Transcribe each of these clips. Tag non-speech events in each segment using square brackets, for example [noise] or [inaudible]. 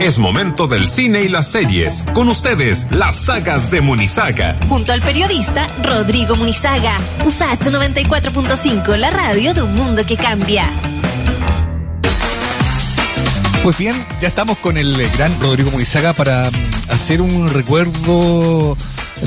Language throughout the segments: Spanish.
Es momento del cine y las series. Con ustedes, las sagas de Munizaga. Junto al periodista Rodrigo Munizaga. USACH 94.5, la radio de un mundo que cambia. Pues bien, ya estamos con el gran Rodrigo Munizaga para mm, hacer un recuerdo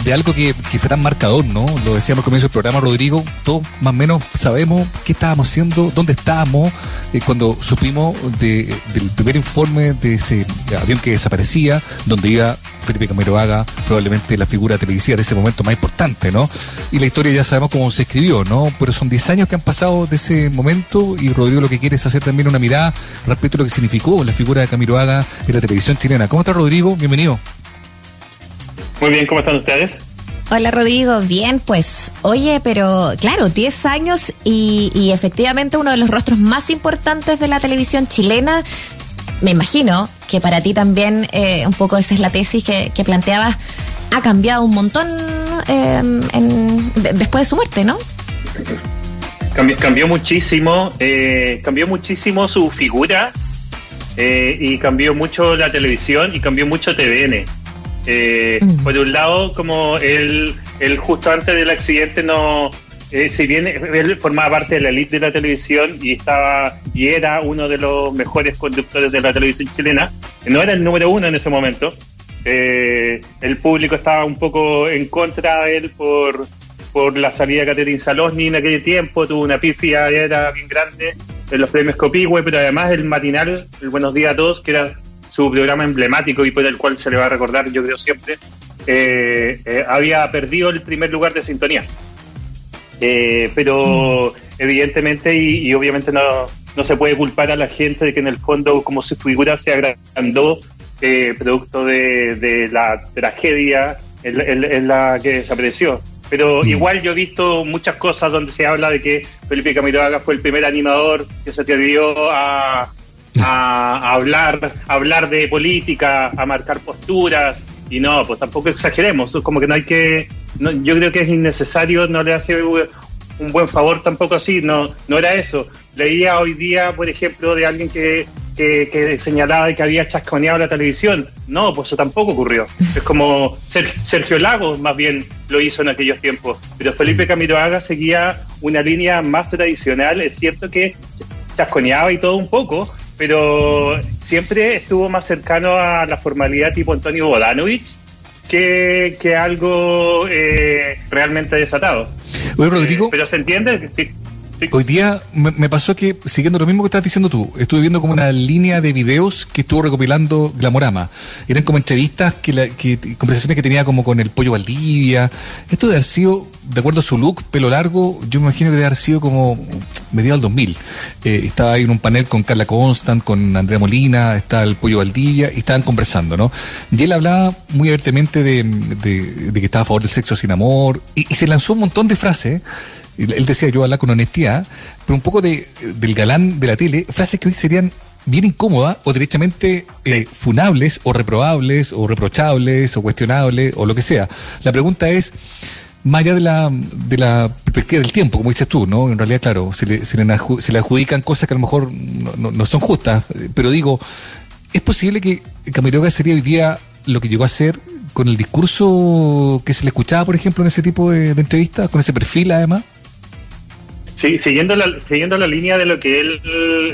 de algo que, que, fue tan marcador, ¿no? Lo decíamos al comienzo del programa, Rodrigo, todos más o menos sabemos qué estábamos haciendo, dónde estábamos, eh, cuando supimos de, del primer informe de ese avión que desaparecía, donde iba Felipe Camiroaga, probablemente la figura televisiva de ese momento más importante, ¿no? Y la historia ya sabemos cómo se escribió, ¿no? Pero son 10 años que han pasado de ese momento y Rodrigo lo que quiere es hacer también una mirada respecto a lo que significó la figura de Camiroaga en la televisión chilena. ¿Cómo está Rodrigo? Bienvenido. Muy bien, ¿cómo están ustedes? Hola Rodrigo, bien, pues, oye, pero claro, 10 años y, y, efectivamente uno de los rostros más importantes de la televisión chilena. Me imagino que para ti también, eh, un poco esa es la tesis que, que planteabas, ha cambiado un montón eh, en, de, después de su muerte, ¿no? Cambió, cambió muchísimo, eh, cambió muchísimo su figura y cambió mucho la televisión y cambió mucho TVN. Eh, mm. Por un lado, como él, él justo antes del accidente no, eh, si bien él formaba parte de la elite de la televisión y estaba y era uno de los mejores conductores de la televisión chilena, no era el número uno en ese momento. Eh, el público estaba un poco en contra de él por, por la salida de Caterin Salosni en aquel tiempo, tuvo una pifia, era bien grande en los premios Copihue, pero además el matinal, el Buenos Días a Todos, que era su programa emblemático y por el cual se le va a recordar, yo creo siempre, eh, eh, había perdido el primer lugar de sintonía. Eh, pero mm. evidentemente y, obviamente no, no se puede culpar a la gente de que en el fondo como su figura se agrandó producto de, la tragedia en, la que desapareció. Pero mm. igual yo he visto muchas cosas donde se habla de que Felipe Camiroaga fue el primer animador que se atrevió a, a, hablar, hablar de política, a marcar posturas, y no, pues tampoco exageremos, como que no hay que, yo creo que es innecesario, no le hace un buen favor tampoco así, no, no era eso. Leía hoy día, por ejemplo, de alguien que, que, señalaba que había chasconeado la televisión. No, pues eso tampoco ocurrió. Es como Sergio Lagos más bien lo hizo en aquellos tiempos. Pero Felipe Camiroaga seguía una línea más tradicional. Es cierto que chasconeaba y todo un poco, pero siempre estuvo más cercano a la formalidad tipo Antonio Bodanovich que, que algo eh, realmente desatado. Rodrigo. Eh, pero se entiende, sí. Hoy día me, pasó que, siguiendo lo mismo que estás diciendo tú, estuve viendo como una línea de videos que estuvo recopilando Glamorama. Eran como entrevistas, que, la, que conversaciones que tenía como con el Pollo Valdivia. Esto de haber sido, de acuerdo a su look, pelo largo, yo me imagino que debe haber sido como mediados del 2000. Eh, estaba ahí en un panel con Carla Constant, con Andrea Molina, está el Pollo Valdivia, y estaban conversando, ¿no? Y él hablaba muy abiertamente de, que estaba a favor del sexo sin amor, y, y se lanzó un montón de frases él decía yo hablar con honestidad, pero un poco de, del galán de la tele, frases que hoy serían bien incómodas o derechamente eh, funables o reprobables o reprochables o cuestionables o lo que sea. La pregunta es, más allá de la, de la perspectiva del tiempo, como dices tú, ¿no? En realidad, claro, se le, se le, se le adjudican cosas que a lo mejor no, no, son justas, pero digo, ¿es posible que Camiroga sería hoy día lo que llegó a ser con el discurso que se le escuchaba, por ejemplo, en ese tipo de, de entrevistas, con ese perfil además? Sí, siguiendo la, siguiendo la línea de lo que él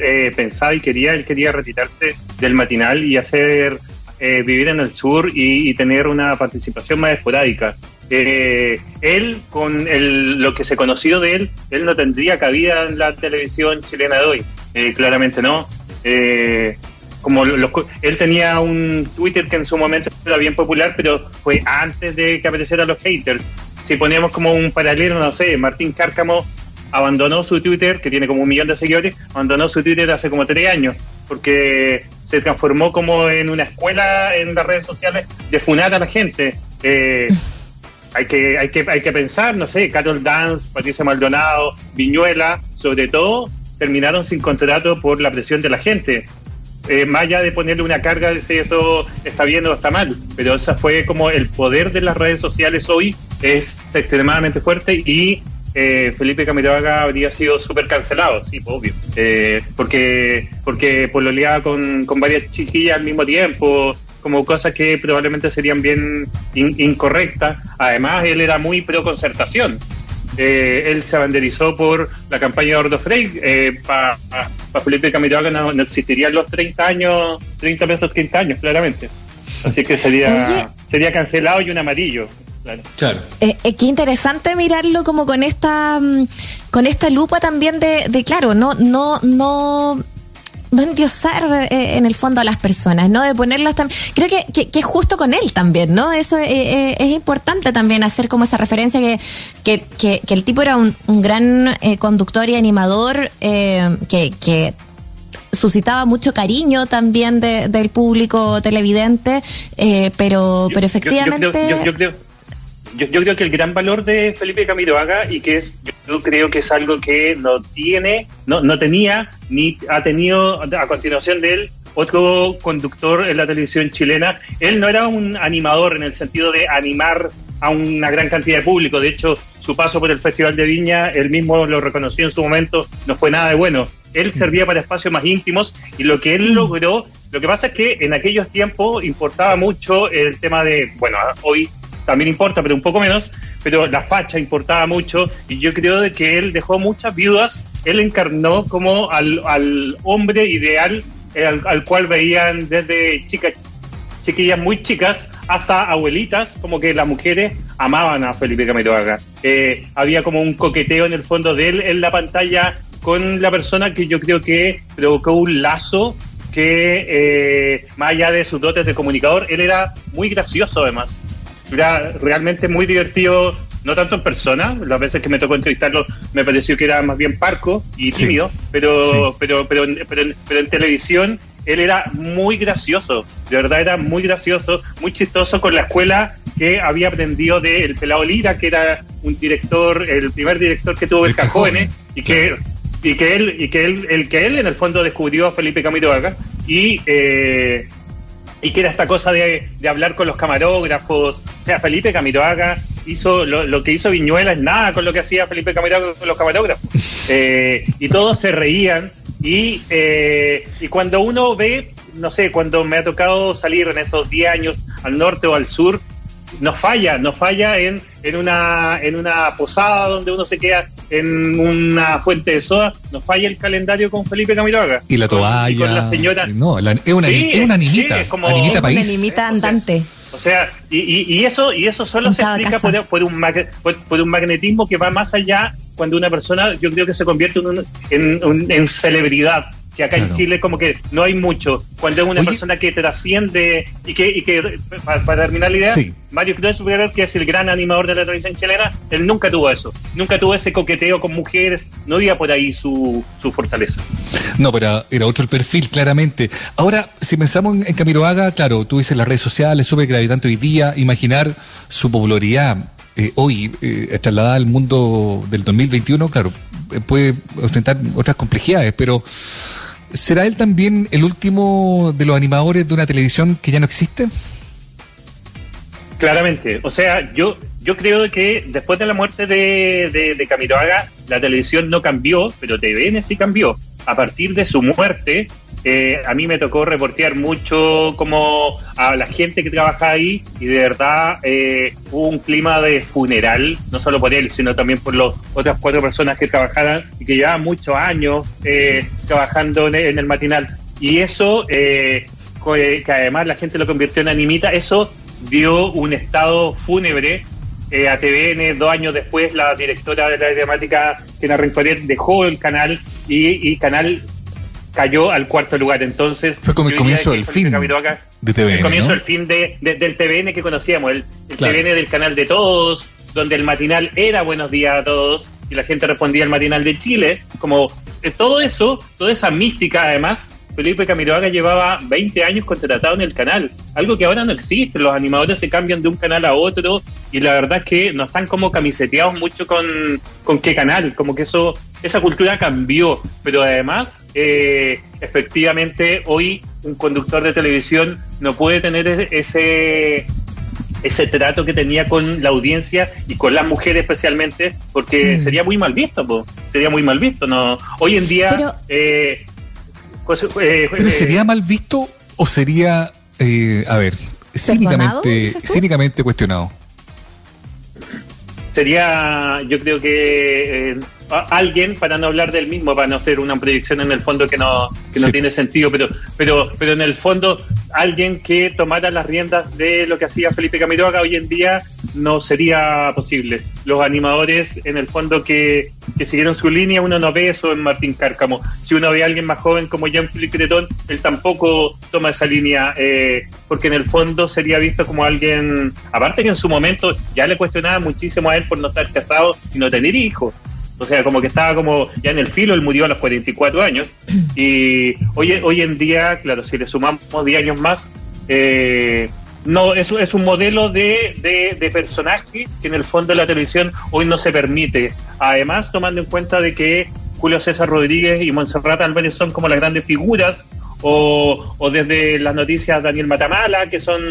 eh, pensaba y quería, él quería retirarse del matinal y hacer eh, vivir en el sur y, tener una participación más esporádica. Eh, él, con el, lo que se conoció de él, él no tendría cabida en la televisión chilena de hoy. claramente no. como él tenía un Twitter que en su momento era bien popular, pero fue antes de que aparecieran los haters. Si poníamos como un paralelo, no sé, Martín Cárcamo abandonó su Twitter, que tiene como un millón de seguidores, abandonó su Twitter hace como tres años, porque se transformó como en una escuela en las redes sociales de funar a la gente. Eh, [laughs] hay que, hay que, hay que pensar, no sé, Carol Dance, Patricia Maldonado, Viñuela, sobre todo, terminaron sin contrato por la presión de la gente. Eh, más allá de ponerle una carga de si eso está bien o está mal, pero esa fue como el poder de las redes sociales hoy es extremadamente fuerte y eh, Felipe Camiroaga habría sido súper cancelado, sí, pues, obvio. Eh, porque porque pololeaba con, con varias chiquillas al mismo tiempo, como cosas que probablemente serían bien incorrectas. Además, él era muy pro concertación. Eh, él se abanderizó por la campaña de Ordo Frey. Eh, Para Felipe Camiroaga no, no, existirían los 30 años, 30 pesos 30 años, claramente. Así que sería, sería cancelado y un amarillo. Claro. Eh, eh, qué interesante mirarlo como con esta mm, con esta lupa también de, de claro, no, no, no no endiosar eh, en el fondo a las personas, ¿no? De ponerlas también. Creo que, que, es justo con él también, ¿no? Eso eh, eh, es importante también hacer como esa referencia que, que, que el tipo era un, un gran conductor y animador que, que suscitaba mucho cariño también de, del público televidente, pero, pero efectivamente. yo creo yo, yo, creo que el gran valor de Felipe Camiroaga y que es, yo creo que es algo que no tiene, no, no tenía, ni ha tenido a continuación de él otro conductor en la televisión chilena. Él no era un animador en el sentido de animar a una gran cantidad de público. De hecho, su paso por el Festival de Viña, él mismo lo reconoció en su momento, no fue nada de bueno. Él servía para espacios más íntimos y lo que él logró, lo que pasa es que en aquellos tiempos importaba mucho el tema de, bueno, hoy también importa, pero un poco menos, pero la facha importaba mucho y yo creo de que él dejó muchas viudas, él encarnó como al, al hombre ideal eh, al, cual veían desde chicas, chiquillas muy chicas hasta abuelitas, como que las mujeres amaban a Felipe Camiroaga. Eh, había como un coqueteo en el fondo de él en la pantalla con la persona que yo creo que provocó un lazo que, eh, más allá de sus dotes de comunicador, él era muy gracioso además era realmente muy divertido, no tanto en persona, las veces que me tocó entrevistarlo me pareció que era más bien parco y tímido, pero, pero, pero, pero, en, televisión él era muy gracioso, de verdad era muy gracioso, muy chistoso con la escuela que había aprendido de El Pelado Lira, que era un director, el primer director que tuvo el Cajones, y que y que él y que él el que él en el fondo descubrió a Felipe Camiroaga y eh, y que era esta cosa de, de, hablar con los camarógrafos. O sea, Felipe Camiroaga hizo lo, que hizo Viñuela es nada con lo que hacía Felipe Camiroaga con los camarógrafos. Eh, y todos se reían. Y, eh, y cuando uno ve, no sé, cuando me ha tocado salir en estos 10 años al norte o al sur, no falla, no falla en, en, una, en una posada donde uno se queda en una fuente de soda, no falla el calendario con Felipe Camiroaga. Y la toalla. Con, la señora. No, es, una, es una animita. es como, animita país. Una animita andante. O sea, y, y, eso y eso solo se explica por, por, un por, un magnetismo que va más allá cuando una persona, yo creo que se convierte en, en, en celebridad que acá en Chile como que no hay mucho. Cuando es una persona que trasciende y que, y que para, terminar la idea, Mario Cruz que es el gran animador de la televisión chilena, él nunca tuvo eso, nunca tuvo ese coqueteo con mujeres, no había por ahí su, su fortaleza. No, pero era otro el perfil, claramente. Ahora, si pensamos en, Camilo Haga, claro, tú dices las redes sociales, súper gravitante hoy día, imaginar su popularidad eh, hoy eh, trasladada al mundo del 2021, claro, eh, puede enfrentar otras complejidades, pero ¿Será él también el último de los animadores de una televisión que ya no existe? Claramente. O sea, yo, yo creo que después de la muerte de, de, de Camiroaga, la televisión no cambió, pero TVN sí cambió. A partir de su muerte, eh, a mí me tocó reportear mucho como a la gente que trabaja ahí y de verdad eh, hubo un clima de funeral, no solo por él, sino también por las otras cuatro personas que trabajaban y que llevaban muchos años eh, trabajando en, el matinal. Y eso, que además la gente lo convirtió en animita, eso dio un estado fúnebre a TVN, dos años después la directora de la temática, Tina Rencoret, dejó el canal y, y Canal cayó al cuarto lugar. Entonces, fue como el comienzo del fin de TVN. El comienzo del fin de, del TVN que conocíamos, el, TVN del canal de todos, donde el matinal era Buenos días a todos y la gente respondía al matinal de Chile. Como eh, todo eso, toda esa mística, además, Felipe Camiroaga llevaba 20 años contratado en el canal, algo que ahora no existe. Los animadores se cambian de un canal a otro y la verdad es que no están como camiseteados mucho con, con qué canal, como que eso esa cultura cambió, pero además, eh, efectivamente, hoy un conductor de televisión no puede tener ese ese trato que tenía con la audiencia y con las mujeres especialmente, porque mm. sería muy mal visto, sería muy mal visto. no Hoy en día... Pero, eh, eh, ¿Pero sería mal visto o sería, a ver, cínicamente, cínicamente cuestionado? Sería, yo creo que alguien, para no hablar del mismo, para no hacer una predicción en el fondo que no, que no tiene sentido, pero, pero, pero en el fondo alguien que tomara las riendas de lo que hacía Felipe Camiroaga hoy en día no sería posible. Los animadores, en el fondo, que, que siguieron su línea, uno no ve eso en Martín Cárcamo. Si uno ve a alguien más joven como Jean-Philippe Cretón, él tampoco toma esa línea, eh, porque en el fondo sería visto como alguien, aparte que en su momento ya le cuestionaba muchísimo a él por no estar casado y no tener hijos. O sea, como que estaba como ya en el filo, él murió a los 44 años. [clears throat] Y hoy, hoy en día, claro, si le sumamos 10 años más, eh, no es, es un modelo de, de, de, personaje que en el fondo de la televisión hoy no se permite. Además, tomando en cuenta de que Julio César Rodríguez y Montserrat Álvarez son como las grandes figuras o, o desde las noticias Daniel Matamala, que son,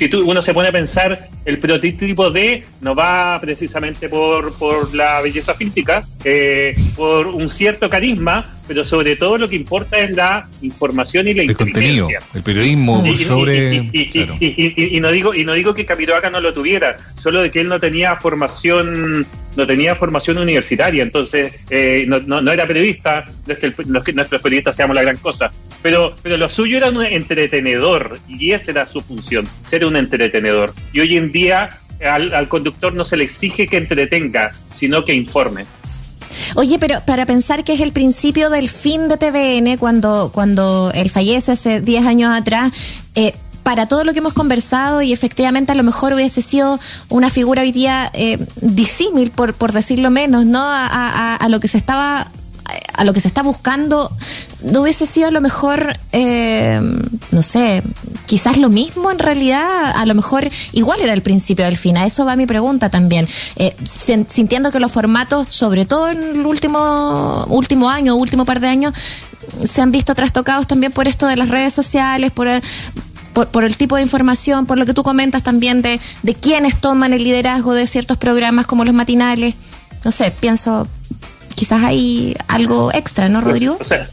si tú, uno se pone a pensar, el prototipo de no va precisamente por, por la belleza física, eh, por un cierto carisma, pero sobre todo lo que importa es la información y la el contenido, el periodismo sobre... Y, no digo, y no digo que Camiroaga no lo tuviera, solo de que él no tenía formación no tenía formación universitaria, entonces eh, no, no, era periodista, no es que, nuestros periodistas seamos la gran cosa, pero, pero lo suyo era un entretenedor y esa era su función, ser un entretenedor. Y hoy en día al, conductor no se le exige que entretenga, sino que informe. Oye, pero para pensar que es el principio del fin de TVN, cuando, cuando él fallece hace 10 años atrás, eh, para todo lo que hemos conversado y efectivamente a lo mejor hubiese sido una figura hoy día eh, disímil, por, por decirlo menos, ¿no? A, a, lo que se estaba a lo que se está buscando, no hubiese sido a lo mejor, eh, no sé, quizás lo mismo en realidad, a lo mejor igual era el principio del fin. A eso va mi pregunta también. Eh, sintiendo que los formatos, sobre todo en el último, último año, último par de años, se han visto trastocados también por esto de las redes sociales, por, por, el tipo de información, por lo que tú comentas también de, de quienes toman el liderazgo de ciertos programas como los matinales. No sé, pienso, quizás hay algo extra, ¿no, Rodrigo? O sea,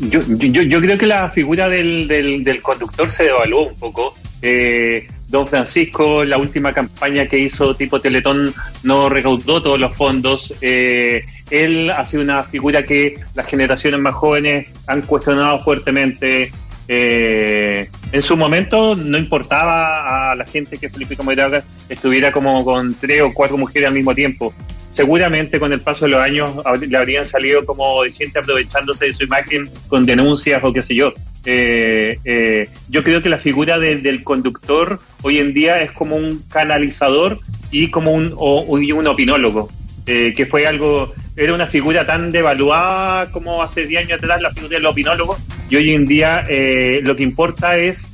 yo, yo, yo creo que la figura del, del, conductor se devaluó un poco. Eh, don Francisco, la última campaña que hizo tipo Teletón, no recaudó todos los fondos. Eh, él ha sido una figura que las generaciones más jóvenes han cuestionado fuertemente. Eh, en su momento no importaba a la gente que Felipe Comodaga estuviera como con tres o cuatro mujeres al mismo tiempo. Seguramente con el paso de los años le habrían salido como gente aprovechándose de su imagen con denuncias o qué sé yo. Eh, eh, yo creo que la figura del conductor hoy en día es como un canalizador y como un, o, un opinólogo, que fue algo era una figura tan devaluada como hace 10 años atrás la figura del opinólogo y hoy en día eh, lo que importa es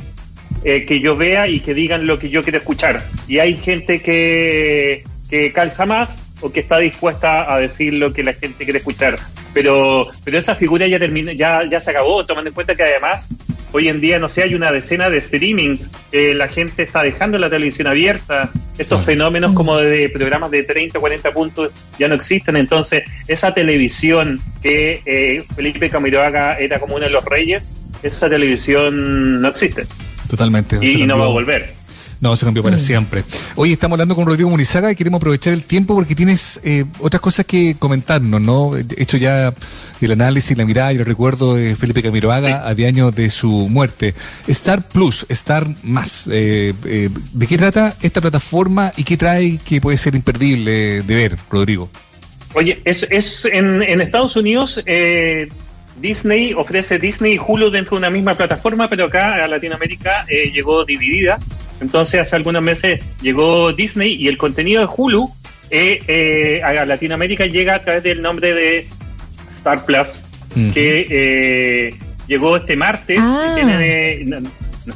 eh, que yo vea y que digan lo que yo quiero escuchar. Y hay gente que, que calza más o que está dispuesta a decir lo que la gente quiere escuchar. Pero, pero esa figura ya terminó, ya, ya se acabó, tomando en cuenta que además Hoy en día, no sé, hay una decena de streamings, eh, la gente está dejando la televisión abierta, estos fenómenos como de programas de 30 o 40 puntos ya no existen, entonces esa televisión que eh, Felipe Camiroaga era como uno de los reyes, esa televisión no existe. Totalmente. Y, no va a volver. No, se cambió para mm. siempre. Hoy estamos hablando con Rodrigo Munizaga y queremos aprovechar el tiempo porque tienes eh, otras cosas que comentarnos, ¿no? Hecho ya el análisis, la mirada y el recuerdo de Felipe Camiroaga a 10 años de su muerte. Star Plus, Star Más. Eh, eh, ¿De qué trata esta plataforma y qué trae que puede ser imperdible de ver, Rodrigo? Oye, es, es en, en Estados Unidos Disney ofrece Disney y Hulu dentro de una misma plataforma, pero acá a Latinoamérica llegó dividida. Entonces, hace algunos meses llegó Disney y el contenido de Hulu eh, eh, a Latinoamérica llega a través del nombre de Star Plus, que eh, llegó este martes. Ah.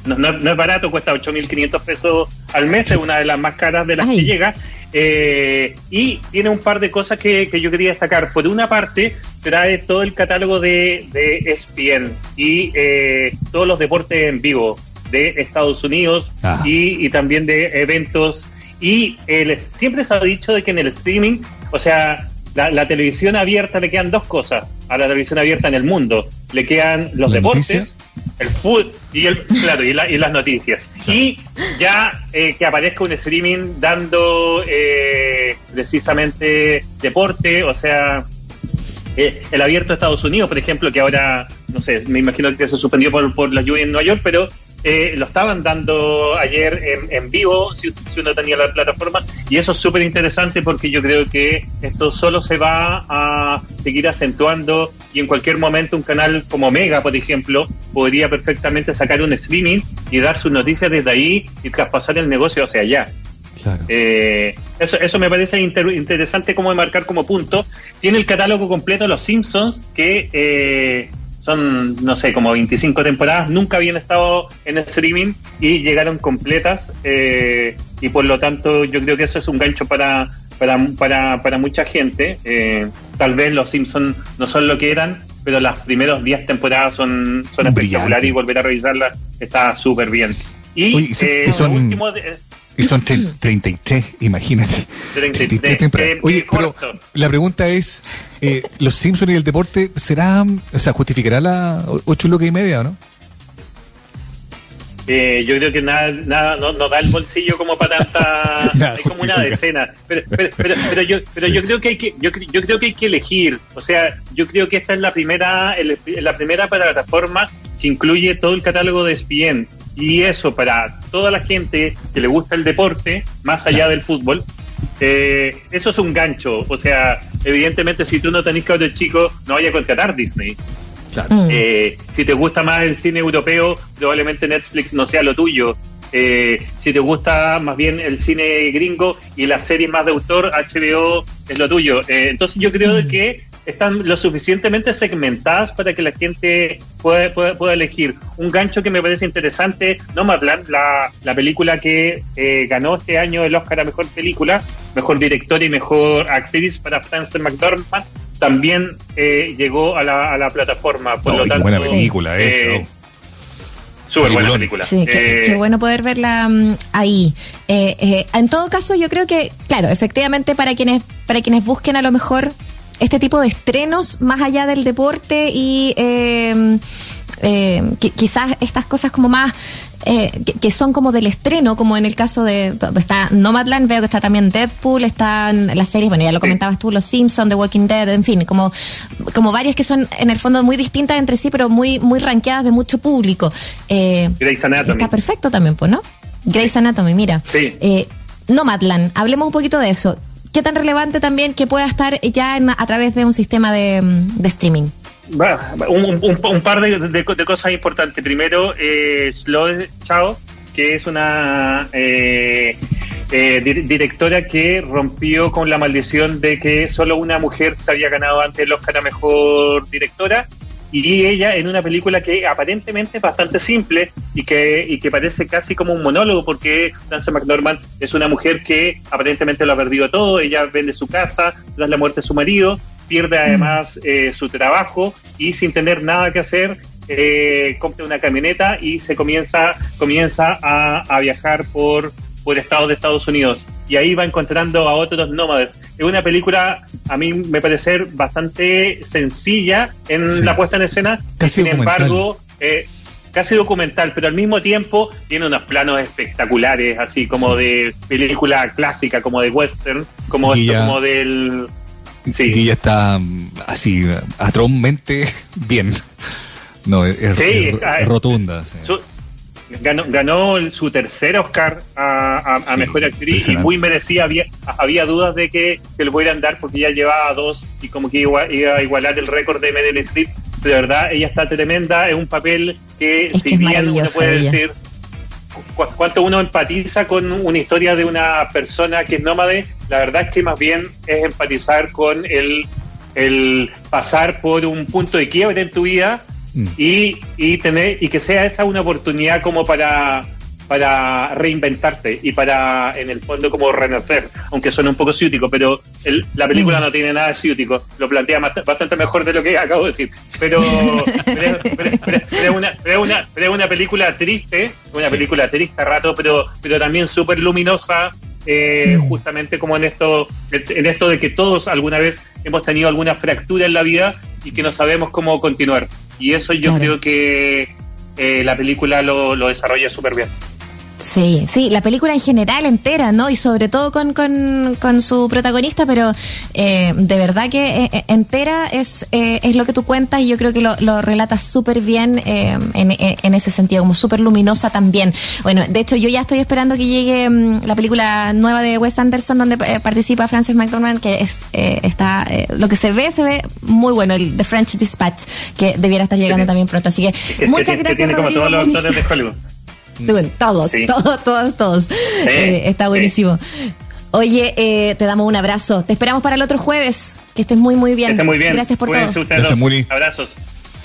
no, es barato, cuesta 8.500 pesos al mes, es una de las más caras de las que llega. y tiene un par de cosas que, yo quería destacar. Por una parte, trae todo el catálogo de, de ESPN y todos los deportes en vivo de Estados Unidos Ah. y, y también de eventos. Y el, siempre se ha dicho de que en el streaming, o sea, la, la televisión abierta le quedan dos cosas a la televisión abierta en el mundo. Le quedan los ¿La deportes, noticia? el fútbol y, el, claro, y, la- y las noticias. Y ya eh, que aparezca un streaming dando eh, precisamente deporte, o sea, eh, el abierto de Estados Unidos, por ejemplo, que ahora, no sé, me imagino que se suspendió por, por la lluvia en Nueva York, pero eh, lo estaban dando ayer en, en vivo, si, si uno tenía la plataforma, y eso es súper interesante porque yo creo que esto solo se va a seguir acentuando y en cualquier momento un canal como Mega, por ejemplo, podría perfectamente sacar un streaming y dar sus noticias desde ahí y traspasar el negocio hacia allá. Claro. Eh, eso, eso me parece inter- interesante como de marcar como punto. Tiene el catálogo completo de Los Simpsons, que eh, son, no sé, como 25 temporadas, nunca habían estado en streaming y llegaron completas. eh, y por lo tanto, yo creo que eso es un gancho para, para, para, para mucha gente. Eh, tal vez Los Simpsons no son lo que eran, pero las primeras 10 temporadas son, son espectaculares y volver a revisarlas está súper bien. Y, Oye, y son- eh, y son- último. de- Y son tre- [clears throat] 33, imagínate. 33, [laughs] temporadas. eh, Oye, eh, pero corto. la pregunta es, eh, ¿los Simpsons y el deporte será, o sea, justificará la ocho y media o no? Eh, yo creo que nada, nada no, no da el bolsillo como para tanta [laughs] Nada hay como una decena. Pero, pero, pero, pero yo pero Sí. yo creo que hay que yo, yo creo que hay que elegir. O sea yo creo que esta es la primera el- la primera plataforma que incluye todo el catálogo de ESPN y eso para toda la gente que le gusta el deporte más allá del fútbol eh, eso es un gancho o sea evidentemente si tú no tenés cabros chicos no vaya a contratar Disney Claro. Mm. eh, si te gusta más el cine europeo, probablemente Netflix no sea lo tuyo. Eh, si te gusta más bien el cine gringo y las series más de autor, HBO es lo tuyo. Eh, entonces yo creo de que están lo suficientemente segmentadas para que la gente pueda, pueda, pueda elegir. Un gancho que me parece interesante, Nomadland, la, la película que eh, ganó este año el Oscar a Mejor Película, Mejor Director y Mejor Actriz para Frances McDormand, también eh, llegó a la, a la plataforma. Por No, lo tanto, buena película eh, eso. Súper buena película. Sí, qué, Eh, qué bueno poder verla mm, ahí. Eh, eh, en todo caso, yo creo que, claro, efectivamente para quienes para quienes busquen a lo mejor este tipo de estrenos más allá del deporte y eh, eh, qui- quizás estas cosas como más eh, que, que son como del estreno, como en el caso de está Nomadland, veo que está también Deadpool, están las series, bueno ya lo comentabas tú, Los Simpsons, The Walking Dead, en fin, como como varias que son en el fondo muy distintas entre sí, pero muy muy rankeadas de mucho público. Eh, Grey's Anatomy. Está perfecto también, pues, ¿no? Grey's Anatomy, mira. Sí. Eh, Nomadland, hablemos un poquito de eso. ¿Qué tan relevante también que pueda estar ya en- a través de un sistema de, mm, streaming? Un, par de, cosas importantes. Primero, eh, Chao, que es una eh, eh, di- directora que rompió con la maldición de que solo una mujer se había ganado antes el Oscar a Mejor Directora. Y ella en una película que aparentemente es bastante simple y que, y que parece casi como un monólogo porque Frances McDormand es una mujer que aparentemente lo ha perdido todo, ella vende su casa tras la muerte de su marido, pierde además eh, su trabajo y sin tener nada que hacer eh, compra una camioneta y se comienza comienza a, a viajar por por estados de Estados Unidos y ahí va encontrando a otros nómades. Es una película, a mí me parece bastante sencilla en Sí. la puesta en escena, Casi sin documental. embargo, eh, casi documental, pero al mismo tiempo tiene unos planos espectaculares, así como Sí. de película clásica, como de western, como, esto, del... Sí. Y está mm, así, atrozmente [laughs] bien. No, es, Sí, es- ah, es rotunda. sí. Su- ganó, ganó su tercer Oscar a, a- a Sí, Mejor Actriz y muy merecida. Había, había dudas de que se lo pudieran dar porque ya llevaba dos y como que iba, iba a igualar el récord de Meryl Streep. Pero de verdad, ella está tremenda. Es un papel que, Es que si es bien uno puede ella. decir cu- cuánto uno empatiza con una historia de una persona que es nómade, la verdad es que más bien es empatizar con el, el pasar por un punto de quiebre en tu vida Mm. y, y tener y que sea esa una oportunidad como para para reinventarte y para, en el fondo, como renacer, aunque suene un poco ciútico, pero el- la película no tiene nada de ciútico, lo plantea bast- bastante mejor de lo que acabo de decir. Pero, es una, una, película triste, una película triste a rato, pero, pero también súper luminosa, eh, justamente como en esto, en esto de que todos alguna vez hemos tenido alguna fractura en la vida y que no sabemos cómo continuar. Y eso yo Claro. creo que eh, la película lo, lo desarrolla súper bien. Sí, sí, la película en general entera, ¿no? Y sobre todo con, con, con su protagonista, pero eh, de verdad que eh, entera es, eh, es lo que tú cuentas y yo creo que lo, lo relatas súper bien eh, en, en- ese sentido, como súper luminosa también. Bueno, de hecho yo ya estoy esperando que llegue mm, la película nueva de Wes Anderson donde eh, participa Frances McDormand, que es, eh, está, eh, lo que se ve, se ve muy bueno, el The French Dispatch, que debiera estar llegando Sí. también pronto. Así que [laughs] Que- muchas que- que gracias, tiene como Rodrigo. todos los Buenísimo. actores de Hollywood. Bueno, todos, Sí. todos, todos, todos. Eh, está sí. buenísimo. Oye, eh, te damos un abrazo. Te esperamos para el otro jueves. Que estés muy, muy bien. Que esté muy bien. Gracias por Cuídense todo. ustedes Gracias. Muri. Abrazos.